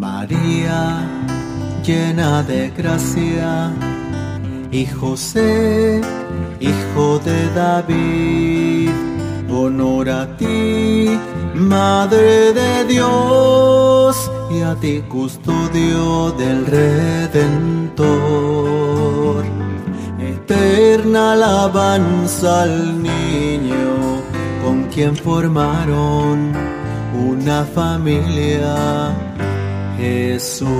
María, llena de gracia, y José, hijo de David, honor a ti, Madre de Dios, y a ti custodio del Redentor. Eterna alabanza al niño con quien formaron una familia, Jesús.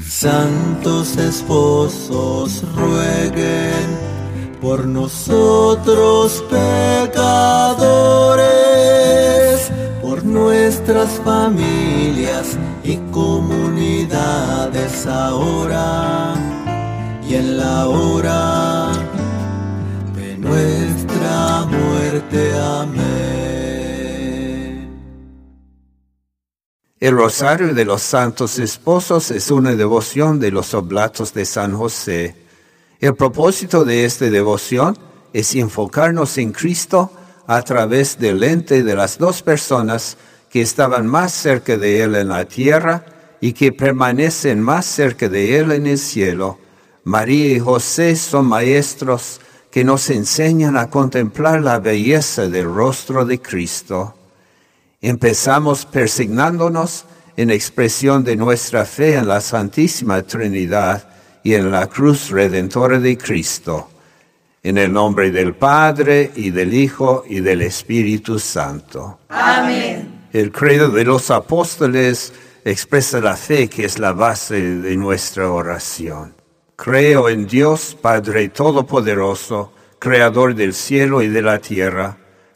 Santos esposos rueguen por nosotros pecadores, por nuestras familias y comunidades ahora y en la hora de nuestra muerte. Amén. El Rosario de los Santos Esposos es una devoción de los Oblatos de San José. El propósito de esta devoción es enfocarnos en Cristo a través del lente de las dos personas que estaban más cerca de Él en la tierra y que permanecen más cerca de Él en el cielo. María y José son maestros que nos enseñan a contemplar la belleza del rostro de Cristo. Empezamos persignándonos en expresión de nuestra fe en la Santísima Trinidad y en la cruz redentora de Cristo. En el nombre del Padre y del Hijo y del Espíritu Santo. Amén. El credo de los apóstoles expresa la fe que es la base de nuestra oración. Creo en Dios Padre Todopoderoso, Creador del cielo y de la tierra.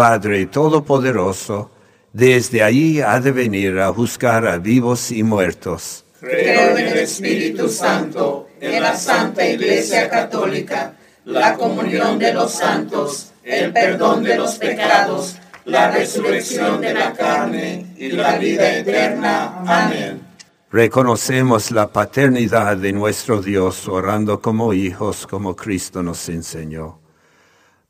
Padre Todopoderoso, desde allí ha de venir a juzgar a vivos y muertos. Creo en el Espíritu Santo, en la Santa Iglesia Católica, la comunión de los santos, el perdón de los pecados, la resurrección de la carne y la vida eterna. Amén. Reconocemos la paternidad de nuestro Dios orando como hijos como Cristo nos enseñó.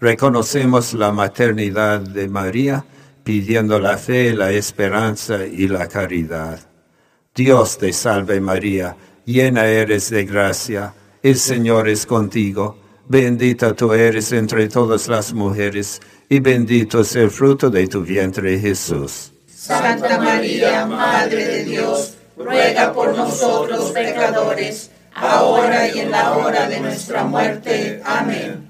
Reconocemos la maternidad de María, pidiendo la fe, la esperanza y la caridad. Dios te salve María, llena eres de gracia, el Señor es contigo, bendita tú eres entre todas las mujeres, y bendito es el fruto de tu vientre Jesús. Santa María, Madre de Dios, ruega por nosotros pecadores, ahora y en la hora de nuestra muerte. Amén.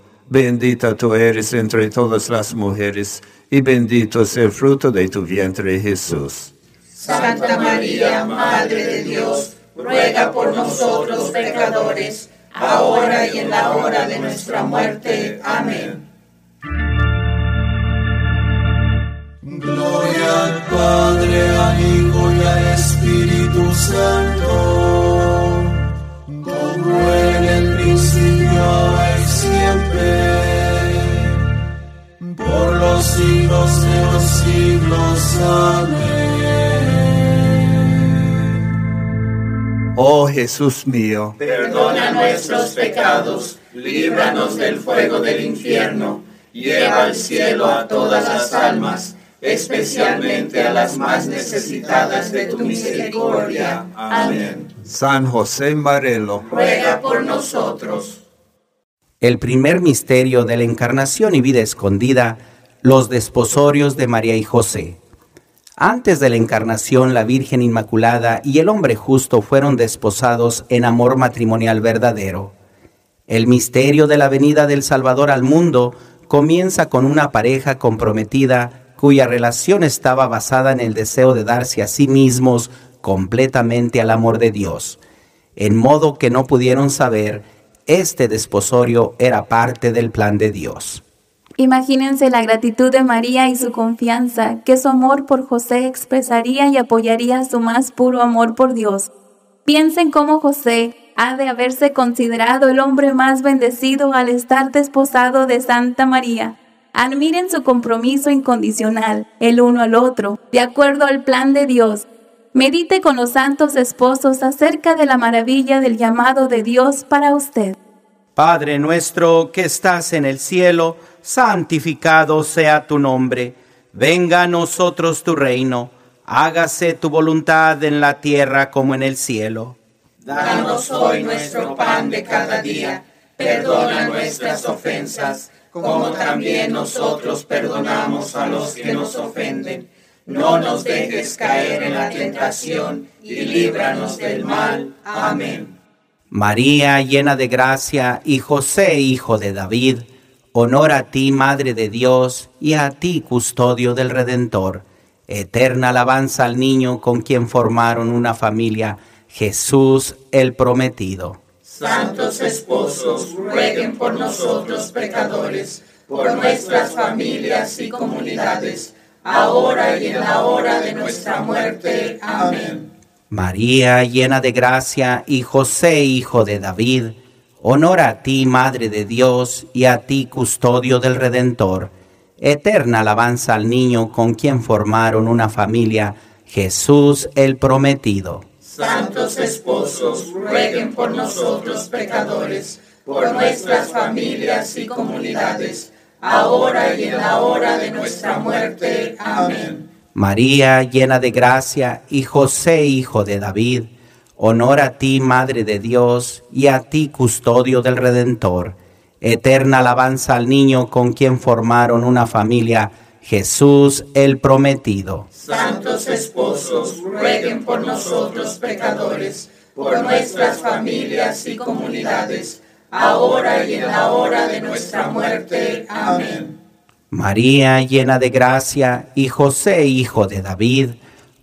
bendita tú eres entre todas las mujeres, y bendito es el fruto de tu vientre Jesús. Santa María, Madre de Dios, ruega por nosotros pecadores, ahora y en la hora de nuestra muerte. Amén. Gloria al Padre, al Hijo y al Espíritu Santo, como en el principio, siempre, por los siglos de los siglos. Amén. Oh Jesús mío, Perdona nuestros pecados, líbranos del fuego del infierno, lleva al cielo a todas las almas, especialmente a las más necesitadas de tu misericordia. Amén. San José Marelo, Ruega por nosotros. El primer misterio de la encarnación y vida escondida, los desposorios de María y José. Antes de la encarnación, la Virgen Inmaculada y el hombre justo fueron desposados en amor matrimonial verdadero. El misterio de la venida del Salvador al mundo comienza con una pareja comprometida cuya relación estaba basada en el deseo de darse a sí mismos completamente al amor de Dios, en modo que no pudieron saber este desposorio era parte del plan de Dios. Imagínense la gratitud de María y su confianza que su amor por José expresaría y apoyaría su más puro amor por Dios. Piensen cómo José ha de haberse considerado el hombre más bendecido al estar desposado de Santa María. Admiren su compromiso incondicional, el uno al otro, de acuerdo al plan de Dios. Medite con los santos esposos acerca de la maravilla del llamado de Dios para usted. Padre nuestro que estás en el cielo, santificado sea tu nombre. Venga a nosotros tu reino. Hágase tu voluntad en la tierra como en el cielo. Danos hoy nuestro pan de cada día. Perdona nuestras ofensas, como también nosotros perdonamos a los que nos ofenden. No nos dejes caer en la tentación y líbranos del mal. Amén. María, llena de gracia, y José, hijo de David, honor a ti, Madre de Dios, y a ti, custodio del Redentor. Eterna alabanza al niño con quien formaron una familia, Jesús el prometido. Santos esposos, rueguen por nosotros pecadores, por nuestras familias y comunidades, ahora y en la hora de nuestra muerte. Amén. María, llena de gracia, y José, hijo de David, honor a ti, Madre de Dios, y a ti, custodio del Redentor. Eterna alabanza al niño con quien formaron una familia, Jesús el prometido. Santos esposos, rueguen por nosotros pecadores, por nuestras familias y comunidades, ahora y en la hora de nuestra muerte. Amén. María, llena de gracia, y José, hijo de David, honor a ti, Madre de Dios, y a ti, custodio del Redentor. Eterna alabanza al niño con quien formaron una familia, Jesús el prometido. Santos esposos, rueguen por nosotros pecadores, por nuestras familias y comunidades, ahora y en la hora de nuestra muerte. Amén. María, llena de gracia, y José, hijo de David,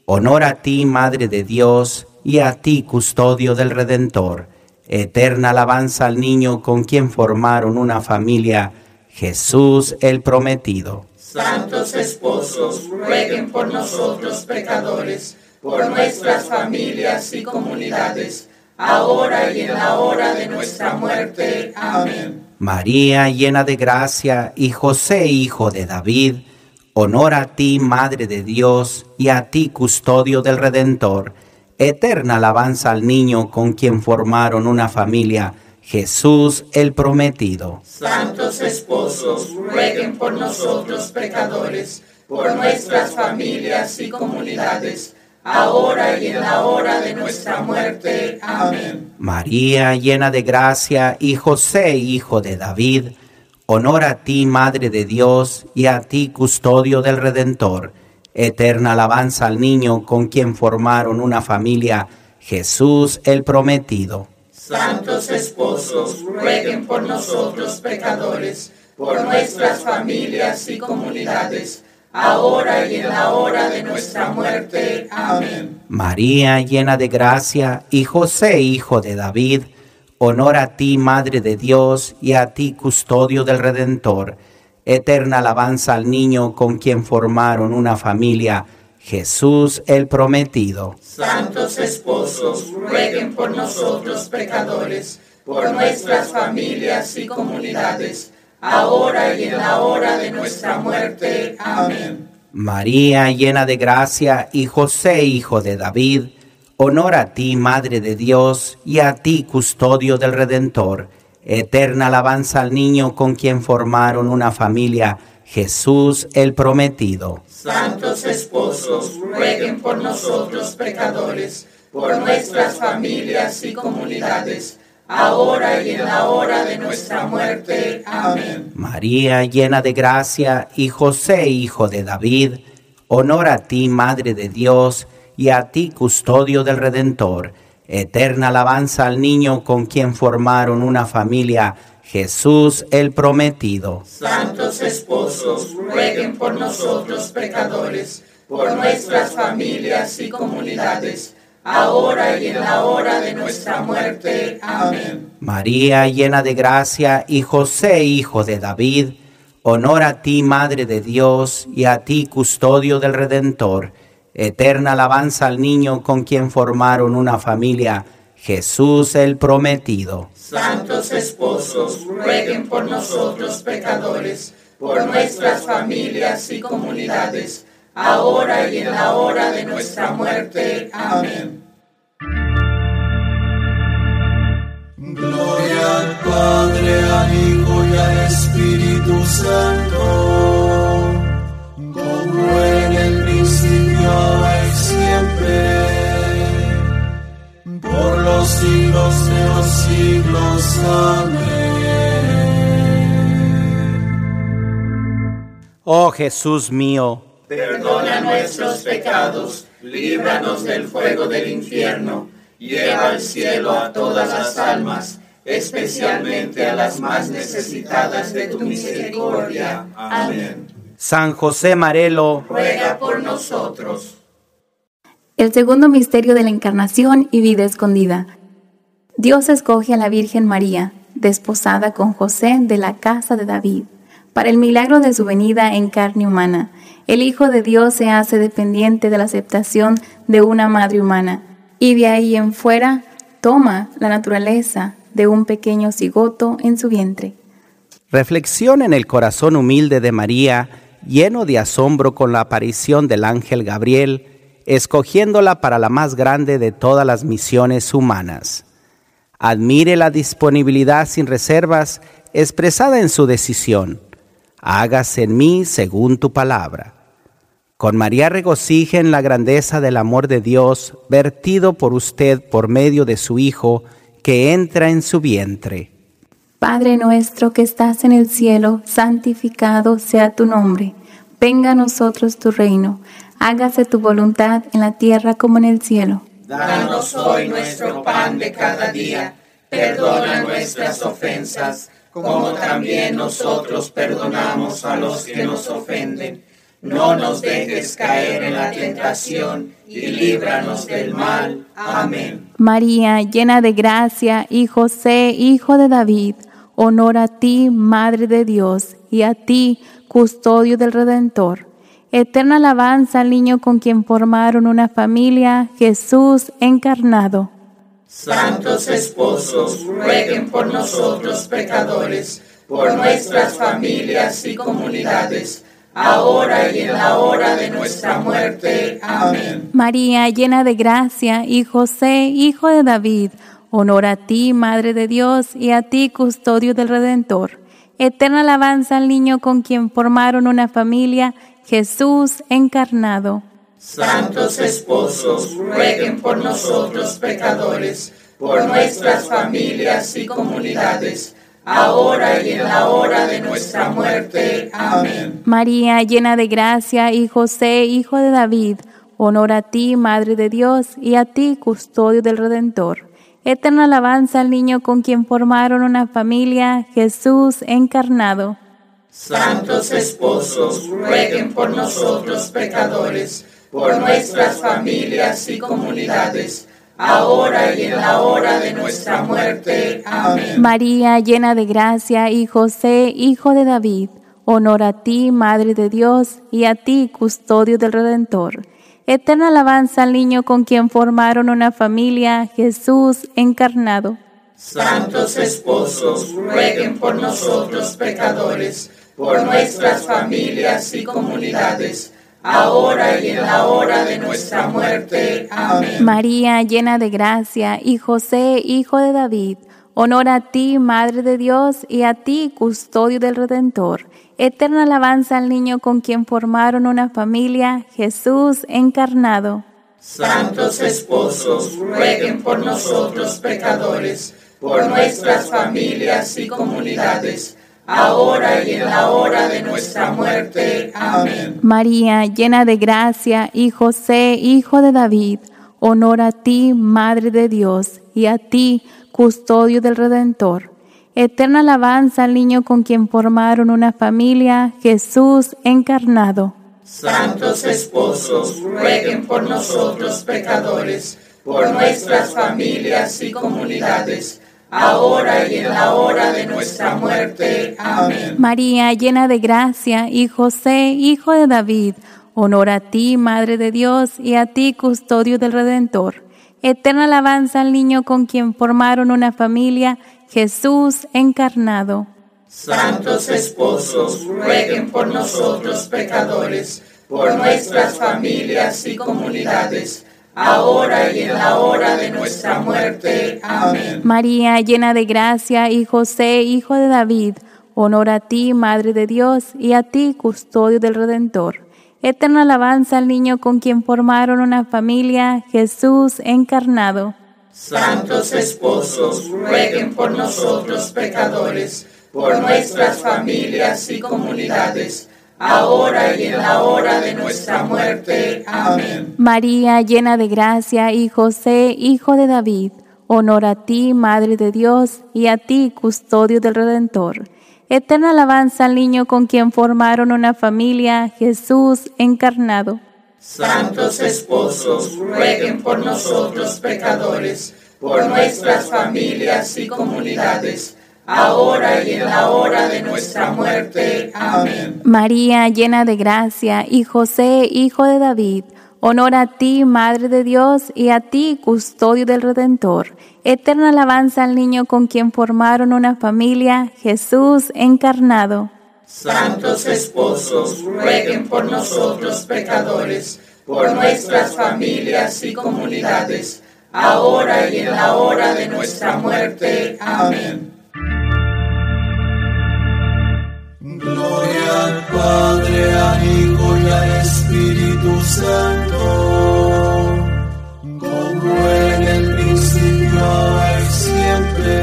honor a ti, Madre de Dios, y a ti, custodio del Redentor. Eterna alabanza al niño con quien formaron una familia, Jesús el prometido. Santos esposos, rueguen por nosotros pecadores, por nuestras familias y comunidades, ahora y en la hora de nuestra muerte. Amén. María, llena de gracia, y José, hijo de David, honor a ti, Madre de Dios, y a ti, custodio del Redentor. Eterna alabanza al niño con quien formaron una familia, Jesús el prometido. Santos esposos, rueguen por nosotros pecadores, por nuestras familias y comunidades, ahora y en la hora de nuestra muerte. Amén. María, llena de gracia, y José, hijo de David, honor a ti, Madre de Dios, y a ti, custodio del Redentor. Eterna alabanza al niño con quien formaron una familia, Jesús el prometido. Santos esposos, rueguen por nosotros pecadores, por nuestras familias y comunidades, ahora y en la hora de nuestra muerte. Amén. María, llena de gracia, y José, hijo de David, honor a ti, Madre de Dios, y a ti, custodio del Redentor. Eterna alabanza al niño con quien formaron una familia, Jesús el prometido. Santos esposos, rueguen por nosotros pecadores, por nuestras familias y comunidades, ahora y en la hora de nuestra muerte. Amén. María, llena de gracia, y José, hijo de David, Honor a ti, Madre de Dios, y a ti, custodio del Redentor. Eterna alabanza al niño con quien formaron una familia, Jesús el prometido. Santos esposos, rueguen por nosotros pecadores, por nuestras familias y comunidades, ahora y en la hora de nuestra muerte. Amén. María, llena de gracia, y José, hijo de David, honor a ti, Madre de Dios, y a ti, custodio del Redentor. Eterna alabanza al niño con quien formaron una familia, Jesús el prometido. Santos esposos, rueguen por nosotros pecadores, por nuestras familias y comunidades, ahora y en la hora de nuestra muerte. Amén. María, llena de gracia, y José, hijo de David, honor a ti, Madre de Dios, y a ti, custodio del Redentor. Eterna alabanza al niño con quien formaron una familia, Jesús el prometido. Santos esposos, rueguen por nosotros pecadores, por nuestras familias y comunidades, ahora y en la hora de nuestra muerte. Amén. Gloria al Padre, al Hijo y al Espíritu Santo, como en el principio, ahora y siempre, por los siglos de los siglos. Amén. Oh Jesús mío, Perdona nuestros pecados, líbranos del fuego del infierno, lleva al cielo a todas las almas, especialmente a las más necesitadas de tu misericordia. Amén. San José Marelo, Ruega por nosotros. El segundo misterio de la encarnación y vida escondida. Dios escoge a la Virgen María, desposada con José de la casa de David, para el milagro de su venida en carne humana. El Hijo de Dios se hace dependiente de la aceptación de una madre humana y de ahí en fuera toma la naturaleza de un pequeño cigoto en su vientre. reflexión en el corazón humilde de María, lleno de asombro con la aparición del ángel Gabriel, escogiéndola para la más grande de todas las misiones humanas. Admire la disponibilidad sin reservas expresada en su decisión. Hágase en mí según tu palabra. Con María regocije en la grandeza del amor de Dios vertido por usted por medio de su Hijo que entra en su vientre. Padre nuestro que estás en el cielo, santificado sea tu nombre. Venga a nosotros tu reino. Hágase tu voluntad en la tierra como en el cielo. Danos hoy nuestro pan de cada día. Perdona nuestras ofensas, como también nosotros perdonamos a los que nos ofenden. No nos dejes caer en la tentación y líbranos del mal. Amén. María, llena de gracia, y José, hijo de David, honor a ti, Madre de Dios, y a ti, custodio del Redentor. Eterna alabanza al niño con quien formaron una familia, Jesús encarnado. Santos esposos, rueguen por nosotros pecadores, por nuestras familias y comunidades, ahora y en la hora de nuestra muerte. Amén. María, llena de gracia, y José, hijo de David, honor a ti, Madre de Dios, y a ti, custodio del Redentor. Eterna alabanza al niño con quien formaron una familia, Jesús encarnado. Santos esposos, rueguen por nosotros pecadores, por nuestras familias y comunidades, ahora y en la hora de nuestra muerte. Amén. María, llena de gracia, y José, hijo de David, honor a ti, Madre de Dios, y a ti, custodio del Redentor. Eterna alabanza al niño con quien formaron una familia, Jesús encarnado. Santos esposos, rueguen por nosotros pecadores, por nuestras familias y comunidades, ahora y en la hora de nuestra muerte. Amén. María, llena de gracia, y José, hijo de David, honor a ti, Madre de Dios, y a ti, custodio del Redentor. Eterna alabanza al niño con quien formaron una familia, Jesús encarnado. Santos esposos, rueguen por nosotros pecadores, por nuestras familias y comunidades, ahora y en la hora de nuestra muerte. Amén. María, llena de gracia, y José, hijo de David, honor a ti, Madre de Dios, y a ti, custodio del Redentor. Eterna alabanza al niño con quien formaron una familia, Jesús encarnado. Santos esposos, rueguen por nosotros pecadores, por nuestras familias y comunidades ahora y en la hora de nuestra muerte. Amén. María, llena de gracia, y José, hijo de David, honor a ti, Madre de Dios, y a ti, custodio del Redentor. Eterna alabanza al niño con quien formaron una familia, Jesús encarnado. Santos esposos, rueguen por nosotros pecadores, por nuestras familias y comunidades ahora y en la hora de nuestra muerte. Amén. María, llena de gracia, y José, hijo de David, honor a ti, Madre de Dios, y a ti, custodio del Redentor. Eterna alabanza al niño con quien formaron una familia, Jesús encarnado. Santos esposos, rueguen por nosotros pecadores, por nuestras familias y comunidades ahora y en la hora de nuestra muerte. Amén. María, llena de gracia, y José, hijo de David, honor a ti, Madre de Dios, y a ti, custodio del Redentor. Eterna alabanza al niño con quien formaron una familia, Jesús encarnado. Santos esposos, rueguen por nosotros pecadores, por nuestras familias y comunidades ahora y en la hora de nuestra muerte. Amén. María, llena de gracia, y José, hijo de David, honor a ti, Madre de Dios, y a ti, custodio del Redentor. Eterna alabanza al niño con quien formaron una familia, Jesús encarnado. Santos esposos, rueguen por nosotros pecadores, por nuestras familias y comunidades ahora y en la hora de nuestra muerte. Amén. María, llena de gracia, y José, hijo de David, honor a ti, Madre de Dios, y a ti, custodio del Redentor. Eterna alabanza al niño con quien formaron una familia, Jesús encarnado. Santos esposos, rueguen por nosotros pecadores, por nuestras familias y comunidades, ahora y en la hora de nuestra muerte. Amén. Gloria al Padre, al Hijo y al Espíritu Santo, como en el principio, ahora y siempre,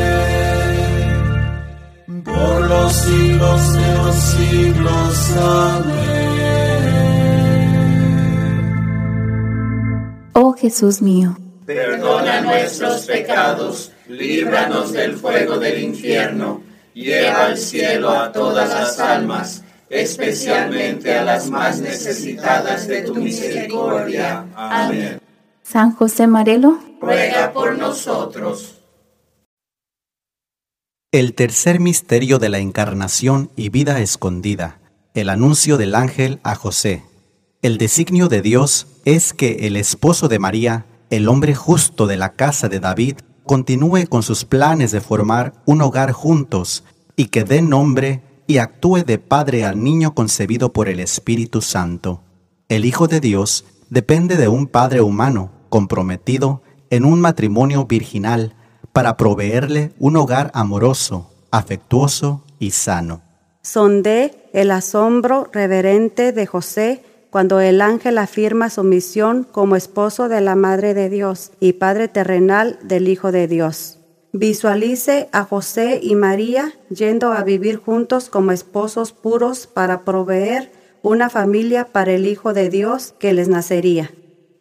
por los siglos de los siglos. Amén. Oh Jesús mío, Perdona nuestros pecados, líbranos del fuego del infierno, lleva al cielo a todas las almas, especialmente a las más necesitadas de tu misericordia. Amén. San José Marelo, Ruega por nosotros. El tercer misterio de la encarnación y vida escondida, el anuncio del ángel a José. El designio de Dios es que el esposo de María, el hombre justo de la casa de David, continúe con sus planes de formar un hogar juntos y que dé nombre y actúe de padre al niño concebido por el Espíritu Santo. El Hijo de Dios depende de un padre humano comprometido en un matrimonio virginal para proveerle un hogar amoroso, afectuoso y sano. Sondé el asombro reverente de José cuando el ángel afirma su misión como esposo de la Madre de Dios y Padre terrenal del Hijo de Dios. Visualice a José y María yendo a vivir juntos como esposos puros para proveer una familia para el Hijo de Dios que les nacería.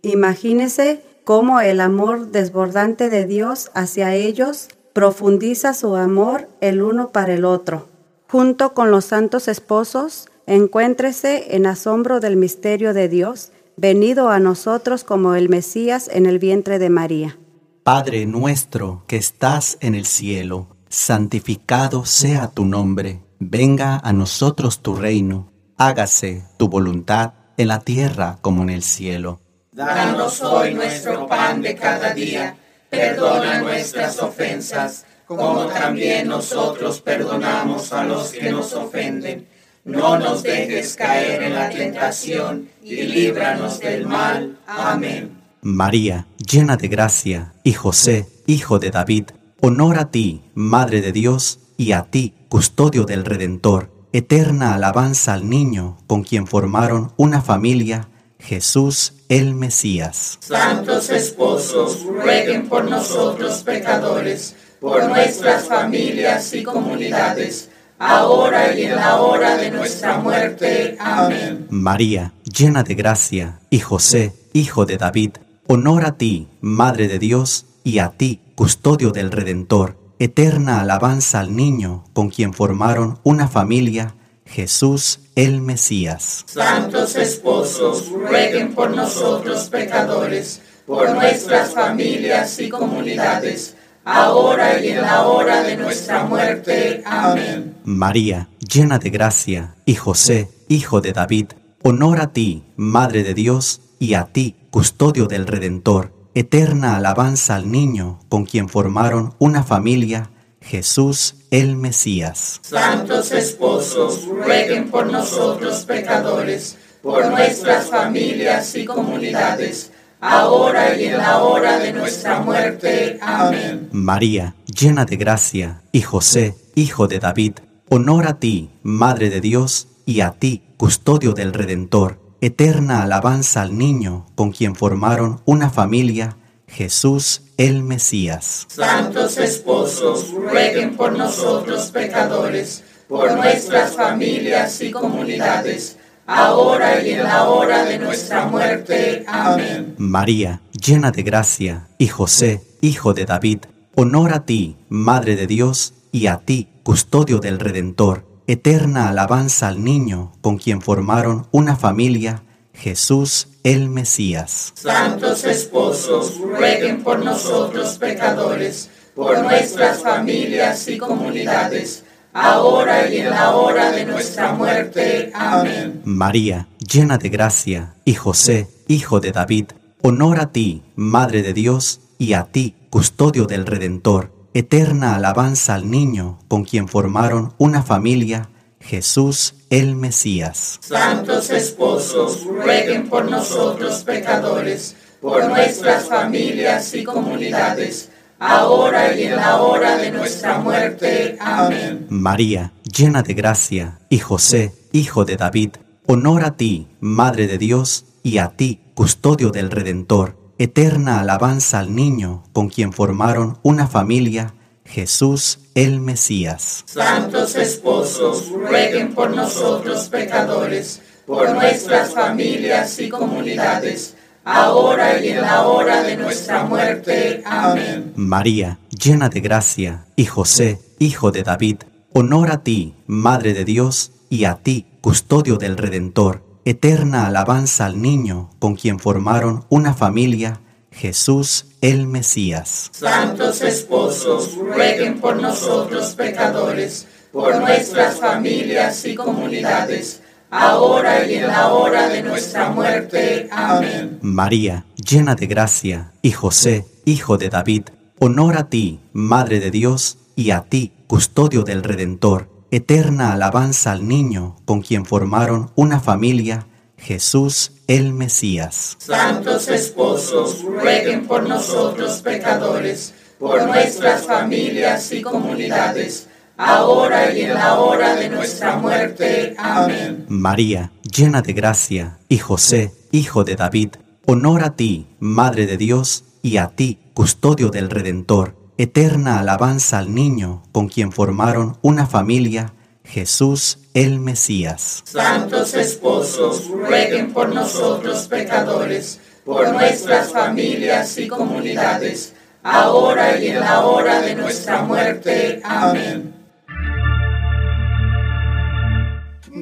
Imagínese cómo el amor desbordante de Dios hacia ellos profundiza su amor el uno para el otro. Junto con los santos esposos, encuéntrese en asombro del misterio de Dios, venido a nosotros como el Mesías en el vientre de María. Padre nuestro que estás en el cielo, santificado sea tu nombre, venga a nosotros tu reino, hágase tu voluntad en la tierra como en el cielo. Danos hoy nuestro pan de cada día. Perdona nuestras ofensas, como también nosotros perdonamos a los que nos ofenden. No nos dejes caer en la tentación, y líbranos del mal. Amén. María, llena de gracia, y José, hijo de David, honor a ti, Madre de Dios, y a ti, custodio del Redentor, eterna alabanza al niño con quien formaron una familia, Jesús el Mesías. Santos esposos, rueguen por nosotros pecadores, por nuestras familias y comunidades ahora y en la hora de nuestra muerte. Amén. María, llena de gracia, y José, hijo de David, honor a ti, Madre de Dios, y a ti, custodio del Redentor, eterna alabanza al niño con quien formaron una familia, Jesús el Mesías. Santos esposos, rueguen por nosotros pecadores, por nuestras familias y comunidades, ahora y en la hora de nuestra muerte. Amén. María, llena de gracia, y José, hijo de David, honor a ti, Madre de Dios, y a ti, custodio del Redentor, eterna alabanza al niño con quien formaron una familia, Jesús el Mesías. Santos esposos, rueguen por nosotros pecadores, por nuestras familias y comunidades, ahora y en la hora de nuestra muerte. Amén. María, llena de gracia, y José, hijo de David, honor a ti, Madre de Dios, y a ti, custodio del Redentor, eterna alabanza al niño con quien formaron una familia, Jesús el Mesías. Santos esposos, rueguen por nosotros pecadores, por nuestras familias y comunidades, ahora y en la hora de nuestra muerte. Amén. María, llena de gracia, y José, hijo de David, honor a ti, Madre de Dios, y a ti, custodio del Redentor, eterna alabanza al niño con quien formaron una familia, Jesús el Mesías. Santos esposos, rueguen por nosotros pecadores, por nuestras familias y comunidades, ahora y en la hora de nuestra muerte. Amén. María, llena de gracia, y José, hijo de David, honor a ti, Madre de Dios, y a ti, custodio del Redentor, eterna alabanza al niño con quien formaron una familia, Jesús el Mesías. Santos esposos, rueguen por nosotros pecadores, por nuestras familias y comunidades, ahora y en la hora de nuestra muerte. Amén. María, llena de gracia, y José, hijo de David, honor a ti, Madre de Dios, y a ti, custodio del Redentor, eterna alabanza al niño con quien formaron una familia, Jesús el Mesías. Santos esposos, rueguen por nosotros pecadores, por nuestras familias y comunidades, ahora y en la hora de nuestra muerte. Amén. María, llena de gracia, y José, hijo de David, honor a ti, Madre de Dios, y a ti, custodio del Redentor, eterna alabanza al niño con quien formaron una familia, Jesús el Mesías. Santos esposos, rueguen por nosotros pecadores, por nuestras familias y comunidades, ahora y en la hora de nuestra muerte. Amén. María, llena de gracia, y José, hijo de David, honor a ti, Madre de Dios, y a ti, custodio del Redentor, eterna alabanza al niño con quien formaron una familia, Jesús el Mesías. Santos esposos, rueguen por nosotros pecadores, por nuestras familias y comunidades, ahora y en la hora de nuestra muerte. Amén. María, llena de gracia, y José, hijo de David, honor a ti, Madre de Dios, y a ti, custodio del Redentor, eterna alabanza al niño con quien formaron una familia, Jesús el Mesías. Santos esposos, rueguen por nosotros pecadores, por nuestras familias y comunidades, ahora y en la hora de nuestra muerte. Amén.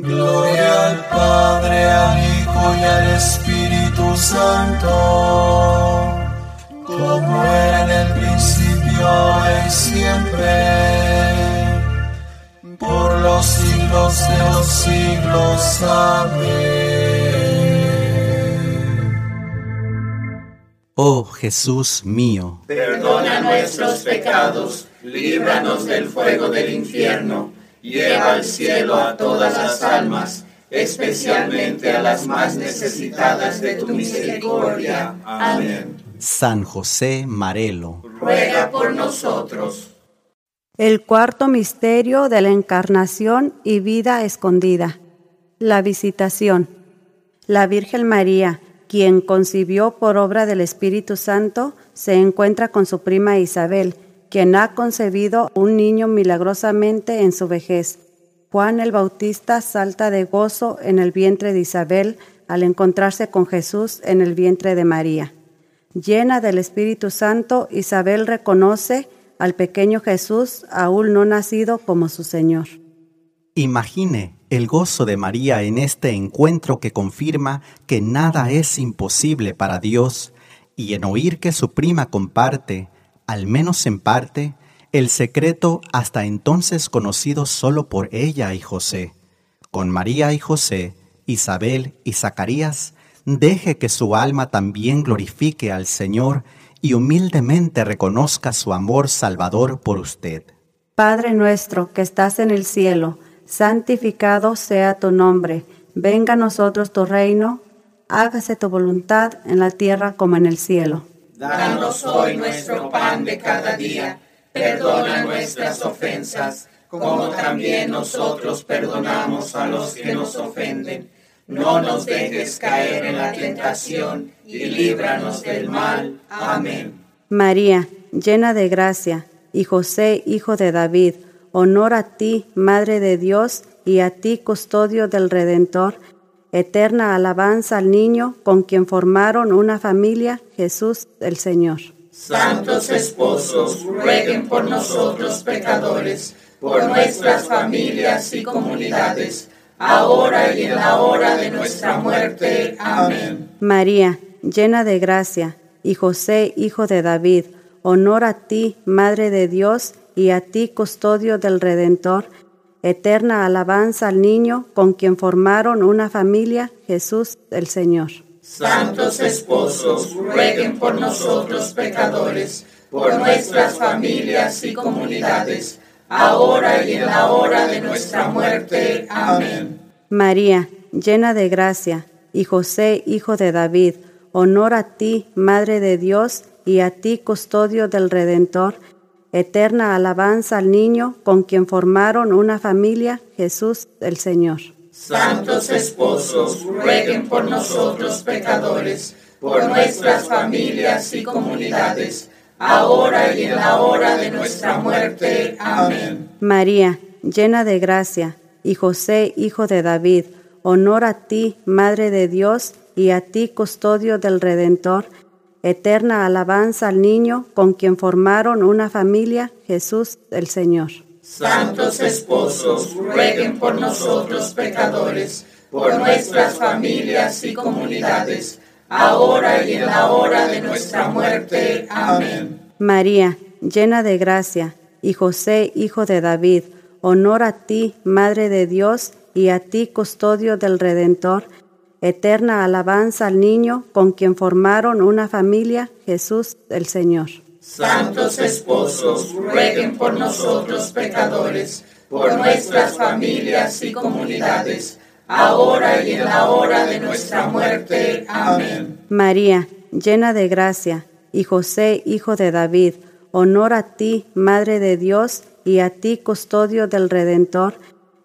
Gloria al Padre, al Hijo y al Espíritu Santo, como era en el principio, ahora y siempre por los siglos de los siglos. Amén. Oh Jesús mío, Perdona nuestros pecados, líbranos del fuego del infierno, Lleva al cielo a todas las almas, especialmente a las más necesitadas de tu misericordia. Amén. San José Marelo, Ruega por nosotros. El cuarto misterio de la encarnación y vida escondida. La visitación. La Virgen María, quien concibió por obra del Espíritu Santo, se encuentra con su prima Isabel, quien ha concebido un niño milagrosamente en su vejez. Juan el Bautista salta de gozo en el vientre de Isabel al encontrarse con Jesús en el vientre de María. Llena del Espíritu Santo, Isabel reconoce al pequeño Jesús aún no nacido como su Señor. Imagine el gozo de María en este encuentro que confirma que nada es imposible para Dios y en oír que su prima comparte, al menos en parte, el secreto hasta entonces conocido solo por ella y José. Con María y José, Isabel y Zacarías, deje que su alma también glorifique al Señor y humildemente reconozca su amor salvador por usted. Padre nuestro que estás en el cielo, santificado sea tu nombre, venga a nosotros tu reino, hágase tu voluntad en la tierra como en el cielo. Danos hoy nuestro pan de cada día, perdona nuestras ofensas, como también nosotros perdonamos a los que nos ofenden. No nos dejes caer en la tentación y líbranos del mal. Amén. María, llena de gracia, y José, hijo de David, honor a ti, Madre de Dios, y a ti, custodio del Redentor, eterna alabanza al niño con quien formaron una familia, Jesús el Señor. Santos esposos, rueguen por nosotros pecadores, por nuestras familias y comunidades, ahora y en la hora de nuestra muerte. Amén. María, llena de gracia, y José, hijo de David, honor a ti, Madre de Dios, y a ti, custodio del Redentor, eterna alabanza al niño con quien formaron una familia, Jesús el Señor. Santos esposos, rueguen por nosotros pecadores, por nuestras familias y comunidades, ahora y en la hora de nuestra muerte. Amén. María, llena de gracia, y José, hijo de David, honor a ti, Madre de Dios, y a ti, custodio del Redentor, eterna alabanza al niño con quien formaron una familia, Jesús el Señor. Santos esposos, rueguen por nosotros pecadores, por nuestras familias y comunidades, ahora y en la hora de nuestra muerte. Amén. María, llena de gracia, y José, hijo de David, honor a ti, Madre de Dios, y a ti, custodio del Redentor, eterna alabanza al niño con quien formaron una familia, Jesús el Señor. Santos esposos, rueguen por nosotros pecadores, por nuestras familias y comunidades, ahora y en la hora de nuestra muerte. Amén. María, llena de gracia, y José, hijo de David, honor a ti, Madre de Dios, y a ti, custodio del Redentor, eterna alabanza al niño con quien formaron una familia, Jesús el Señor. Santos esposos, rueguen por nosotros pecadores, por nuestras familias y comunidades, ahora y en la hora de nuestra muerte. Amén. María, llena de gracia, y José, hijo de David, honor a ti, Madre de Dios, y a ti, custodio del Redentor,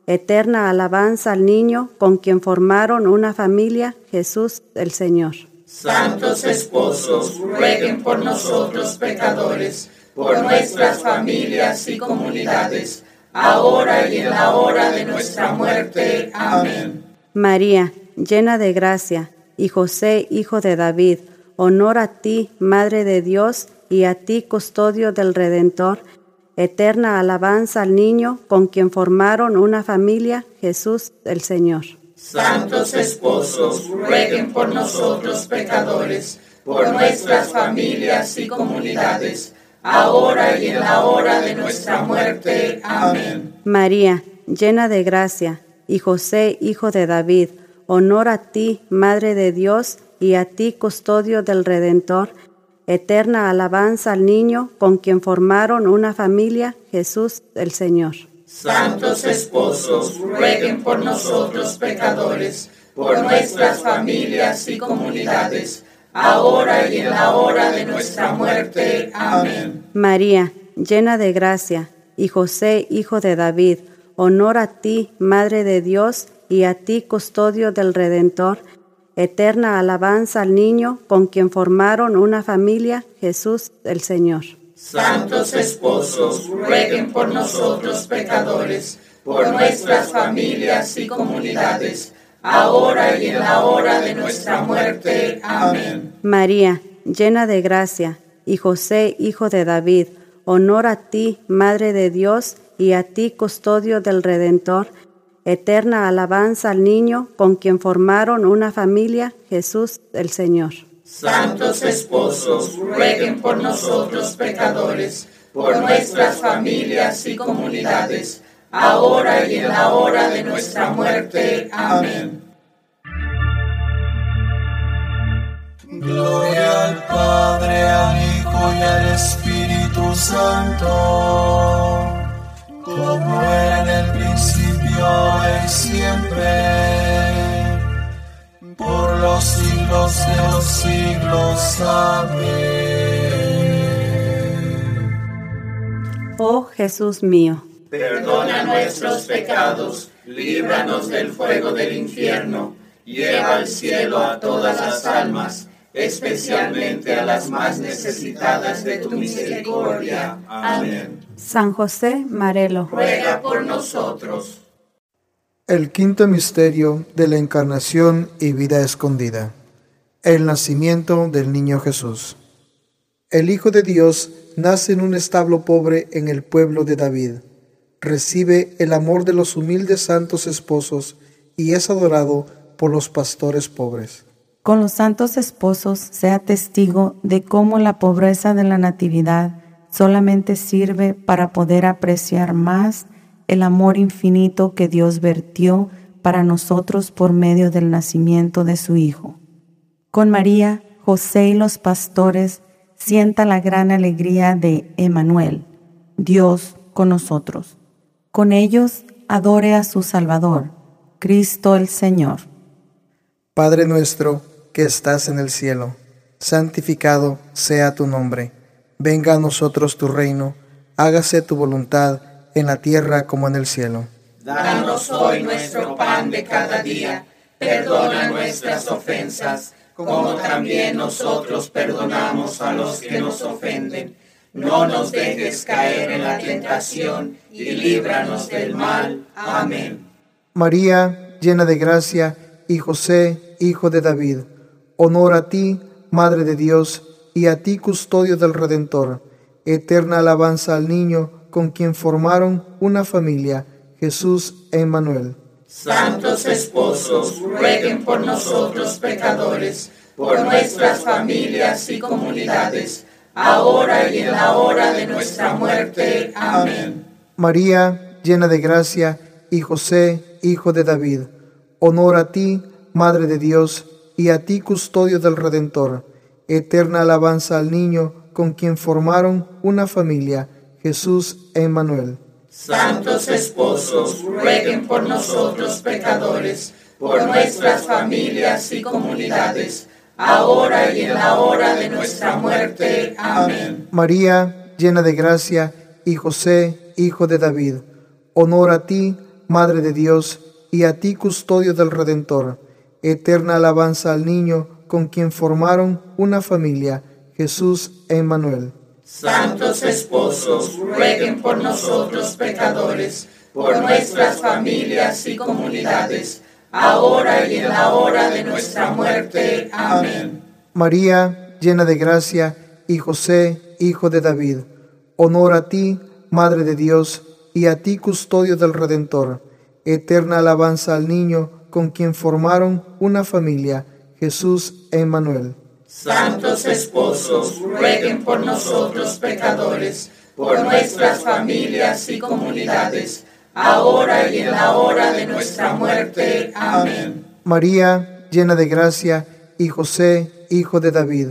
eterna alabanza al niño con quien formaron una familia, Jesús el Señor. Santos esposos, rueguen por nosotros pecadores, por nuestras familias y comunidades, ahora y en la hora de nuestra muerte. Amén. María, llena de gracia, y José, hijo de David, honor a ti, Madre de Dios, y a ti, custodio del Redentor, eterna alabanza al niño con quien formaron una familia, Jesús el Señor. Santos esposos, rueguen por nosotros pecadores, por nuestras familias y comunidades, ahora y en la hora de nuestra muerte. Amén. María, llena de gracia, y José, hijo de David, honor a ti, Madre de Dios, y a ti, custodio del Redentor, eterna alabanza al niño con quien formaron una familia, Jesús el Señor. Santos esposos, rueguen por nosotros pecadores, por nuestras familias y comunidades, ahora y en la hora de nuestra muerte. Amén. María, llena de gracia, y José, hijo de David, honor a ti, Madre de Dios, y a ti, custodio del Redentor, eterna alabanza al niño con quien formaron una familia, Jesús el Señor. Santos esposos, rueguen por nosotros pecadores, por nuestras familias y comunidades, ahora y en la hora de nuestra muerte. Amén. María, llena de gracia, y José, hijo de David, honor a ti, Madre de Dios, y a ti, custodio del Redentor, eterna alabanza al niño con quien formaron una familia, Jesús el Señor. Santos esposos, rueguen por nosotros pecadores, por nuestras familias y comunidades, ahora y en la hora de nuestra muerte. Amén. Gloria al Padre, al Hijo y al Espíritu Santo, como era en el principio, y siempre por los siglos de los siglos. Amén. Oh Jesús mío, Perdona nuestros pecados, líbranos del fuego del infierno, lleva al cielo a todas las almas, especialmente a las más necesitadas de tu misericordia. Amén. San José Marelo, Ruega por nosotros. El quinto misterio de la encarnación y vida escondida. El nacimiento del niño Jesús. El Hijo de Dios nace en un establo pobre en el pueblo de David. Recibe el amor de los humildes santos esposos y es adorado por los pastores pobres. Con los santos esposos sea testigo de cómo la pobreza de la natividad solamente sirve para poder apreciar más el amor infinito que Dios vertió para nosotros por medio del nacimiento de su Hijo. Con María, José y los pastores sienta la gran alegría de Emanuel, Dios con nosotros. Con ellos adore a su Salvador, Cristo el Señor. Padre nuestro que estás en el cielo, santificado sea tu nombre. Venga a nosotros tu reino, hágase tu voluntad en la tierra como en el cielo. Danos hoy nuestro pan de cada día. Perdona nuestras ofensas, como también nosotros perdonamos a los que nos ofenden. No nos dejes caer en la tentación y líbranos del mal. Amén. María, llena de gracia, y José, hijo de David, honor a ti, Madre de Dios, y a ti, custodio del Redentor. Eterna alabanza al niño con quien formaron una familia, Jesús e Emmanuel. Santos esposos, rueguen por nosotros pecadores, por nuestras familias y comunidades, ahora y en la hora de nuestra muerte. Amén. María, llena de gracia, y José, hijo de David, honor a ti, Madre de Dios, y a ti, custodio del Redentor. Eterna alabanza al niño con quien formaron una familia, Jesús e Emmanuel. Santos esposos, rueguen por nosotros pecadores, por nuestras familias y comunidades, ahora y en la hora de nuestra muerte. Amén. María, llena de gracia, y José, hijo de David, honor a ti, Madre de Dios, y a ti, custodio del Redentor. Eterna alabanza al niño con quien formaron una familia, Jesús e Emmanuel. Santos esposos, rueguen por nosotros pecadores, por nuestras familias y comunidades, ahora y en la hora de nuestra muerte. Amén. María, llena de gracia, y José, hijo de David, honor a ti, Madre de Dios, y a ti, custodio del Redentor. Eterna alabanza al niño con quien formaron una familia, Jesús e Emmanuel. Santos esposos, rueguen por nosotros pecadores, por nuestras familias y comunidades, ahora y en la hora de nuestra muerte. Amén. María, llena de gracia, y José, hijo de David,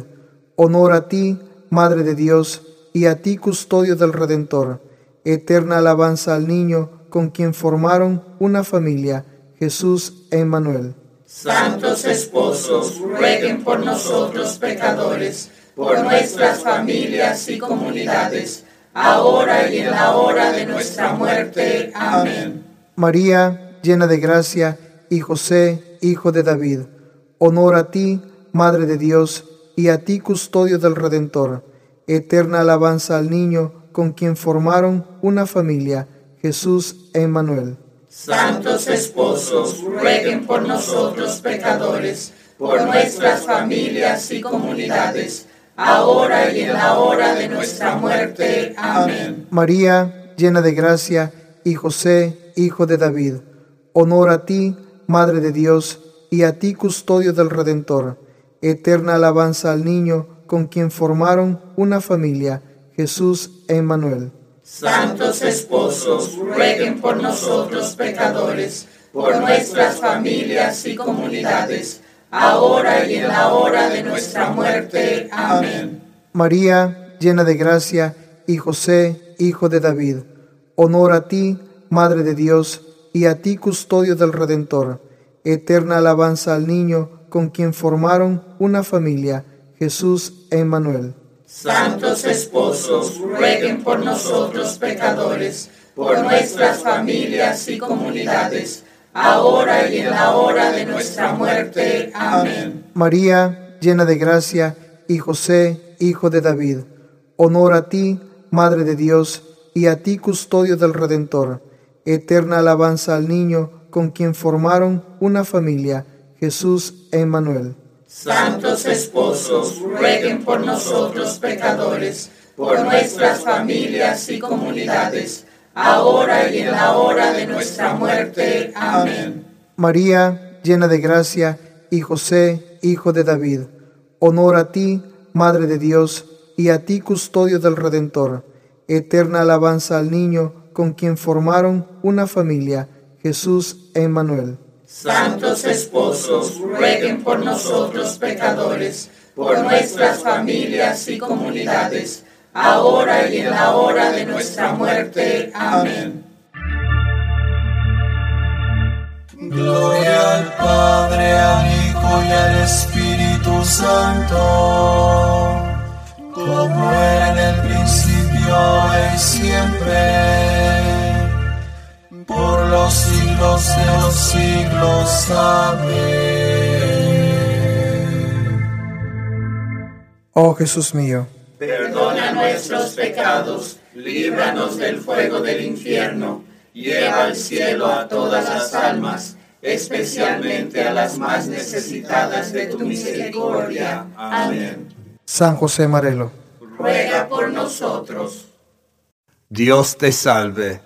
honor a ti, Madre de Dios, y a ti, custodio del Redentor. Eterna alabanza al niño con quien formaron una familia, Jesús e Emmanuel. Santos esposos, rueguen por nosotros pecadores, por nuestras familias y comunidades, ahora y en la hora de nuestra muerte. Amén. María, llena de gracia, y José, hijo de David, honor a ti, Madre de Dios, y a ti, custodio del Redentor. Eterna alabanza al niño con quien formaron una familia, Jesús e Emmanuel. Santos esposos, rueguen por nosotros pecadores, por nuestras familias y comunidades, ahora y en la hora de nuestra muerte. Amén. María, llena de gracia, y José, hijo de David, honor a ti, Madre de Dios, y a ti, custodio del Redentor. Eterna alabanza al niño con quien formaron una familia, Jesús e Emmanuel. Santos esposos, rueguen por nosotros pecadores, por nuestras familias y comunidades, ahora y en la hora de nuestra muerte. Amén. María, llena de gracia, y José, hijo de David, honor a ti, Madre de Dios, y a ti, custodio del Redentor. Eterna alabanza al niño con quien formaron una familia, Jesús e Emmanuel. Santos esposos, rueguen por nosotros pecadores, por nuestras familias y comunidades, ahora y en la hora de nuestra muerte. Amén. María, llena de gracia, y José, hijo de David, honor a ti, Madre de Dios, y a ti, custodio del Redentor. Eterna alabanza al niño con quien formaron una familia, Jesús e Emmanuel. Santos esposos, rueguen por nosotros pecadores, por nuestras familias y comunidades, ahora y en la hora de nuestra muerte. Amén. María, llena de gracia, y José, hijo de David, honor a ti, Madre de Dios, y a ti, custodio del Redentor. Eterna alabanza al niño con quien formaron una familia, Jesús e Emmanuel. Santos esposos, rueguen por nosotros pecadores, por nuestras familias y comunidades, ahora y en la hora de nuestra muerte. Amén. Gloria al Padre, al Hijo y al Espíritu Santo, como era en el principio, y siempre por los siglos de los siglos. Amén. Oh Jesús mío, Perdona nuestros pecados, líbranos del fuego del infierno, lleva al cielo a todas las almas, especialmente a las más necesitadas de tu misericordia. Amén. San José Marelo, Ruega por nosotros. Dios te salve.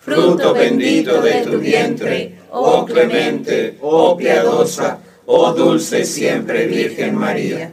fruto bendito de tu vientre, oh clemente, oh piadosa, oh dulce siempre Virgen María.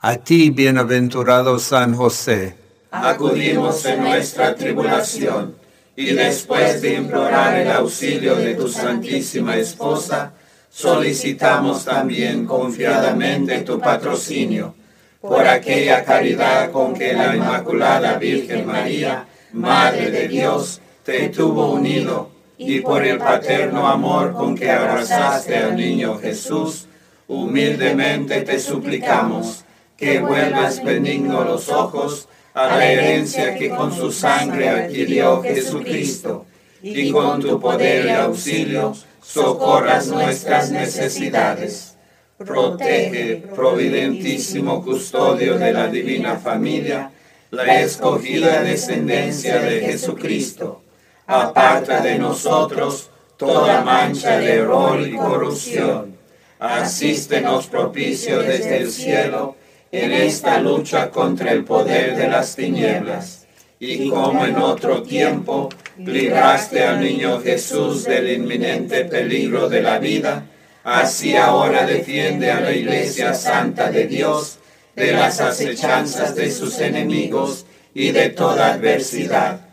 A ti, bienaventurado San José, Acudimos en nuestra tribulación y después de implorar el auxilio de tu Santísima Esposa, solicitamos también confiadamente tu patrocinio por aquella caridad con que la Inmaculada Virgen María, Madre de Dios, te tuvo unido y por el paterno amor con que abrazaste al niño Jesús, humildemente te suplicamos que vuelvas benigno los ojos a la herencia que con su sangre adquirió Jesucristo y con tu poder y auxilio socorras nuestras necesidades. Protege, providentísimo custodio de la divina familia, la escogida descendencia de Jesucristo aparta de nosotros toda mancha de error y corrupción. Asístenos propicio desde el cielo en esta lucha contra el poder de las tinieblas. Y como en otro tiempo libraste al niño Jesús del inminente peligro de la vida, así ahora defiende a la Iglesia Santa de Dios de las acechanzas de sus enemigos y de toda adversidad.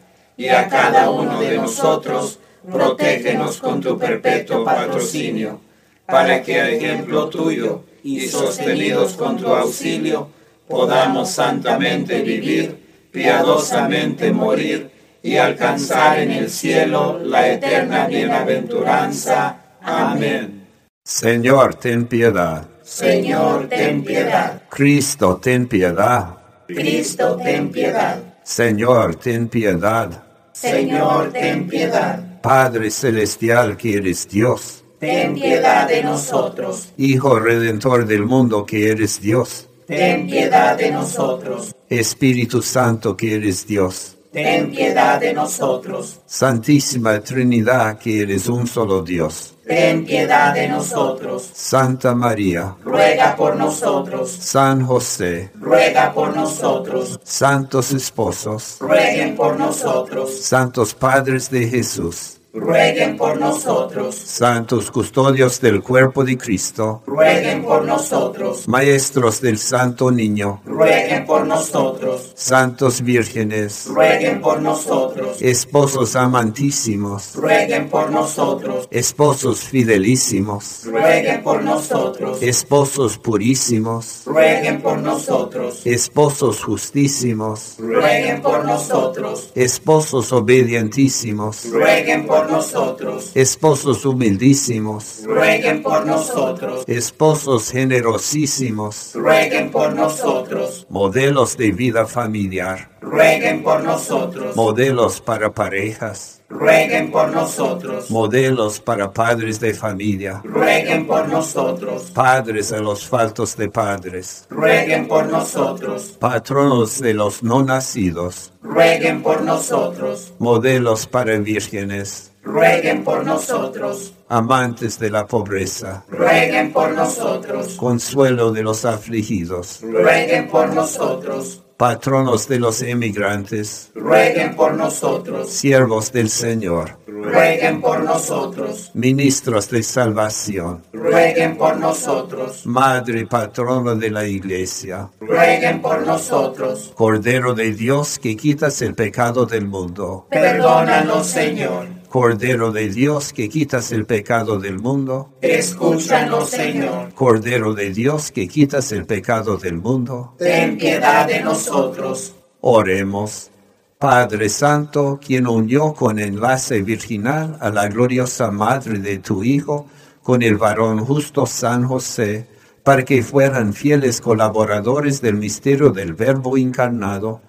Y a cada uno de nosotros, protégenos con tu perpetuo patrocinio, para que a ejemplo tuyo y sostenidos con tu auxilio, podamos santamente vivir, piadosamente morir y alcanzar en el cielo la eterna bienaventuranza. Amén. Señor, ten piedad. Señor, ten piedad. Cristo, ten piedad. Cristo, ten piedad. Señor, ten piedad. Señor, ten piedad. Padre celestial que eres Dios. Ten piedad de nosotros. Hijo redentor del mundo que eres Dios. Ten piedad de nosotros. Espíritu Santo que eres Dios. Ten piedad de nosotros. Santísima Trinidad que eres un solo Dios. Ten piedad de nosotros. Santa María. Ruega por nosotros. San José. Ruega por nosotros. Santos esposos. Rueguen por nosotros. Santos padres de Jesús. Rueguen por nosotros. Santos custodios del cuerpo de Cristo. Rueguen por nosotros. Maestros del Santo Niño. Rueguen por nosotros. Santos vírgenes. Rueguen por nosotros. Esposos amantísimos. Rueguen por nosotros. Esposos fidelísimos. Rueguen por nosotros. Esposos purísimos. Rueguen por nosotros. Esposos justísimos. Rueguen por nosotros. Esposos obedientísimos. Rueguen por nosotros. Esposos humildísimos. Rueguen por nosotros. Esposos generosísimos. Rueguen por nosotros. Modelos de vida familiar. Rueguen por nosotros. Modelos para parejas. Rueguen por nosotros. Modelos para padres de familia. Rueguen por nosotros. Padres a los faltos de padres. Rueguen por nosotros. Patronos de los no nacidos. Rueguen por nosotros. Modelos para vírgenes. Rueguen por nosotros. Amantes de la pobreza. Rueguen por nosotros. Consuelo de los afligidos. Rueguen por nosotros. Patronos de los emigrantes. Rueguen por nosotros. Siervos del Señor. Rueguen por nosotros. Ministros de salvación. Rueguen por nosotros. Madre patrona de la iglesia. Rueguen por nosotros. Cordero de Dios que quitas el pecado del mundo. Perdónanos, Señor. Cordero de Dios que quitas el pecado del mundo. Escúchanos, Señor. Cordero de Dios que quitas el pecado del mundo. Ten piedad de nosotros. Oremos. Padre Santo, quien unió con enlace virginal a la gloriosa Madre de tu Hijo, con el varón justo San José, para que fueran fieles colaboradores del misterio del Verbo encarnado,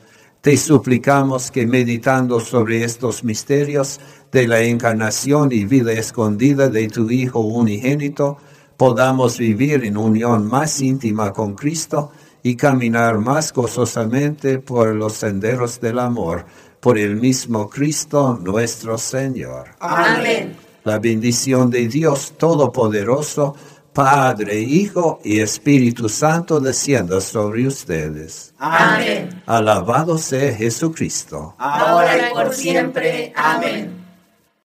te suplicamos que meditando sobre estos misterios de la encarnación y vida escondida de tu Hijo unigénito, podamos vivir en unión más íntima con Cristo y caminar más gozosamente por los senderos del amor, por el mismo Cristo nuestro Señor. Amén. La bendición de Dios Todopoderoso, Padre, Hijo y Espíritu Santo descienda sobre ustedes. Amén. Alabado sea Jesucristo. Ahora y por siempre. Amén.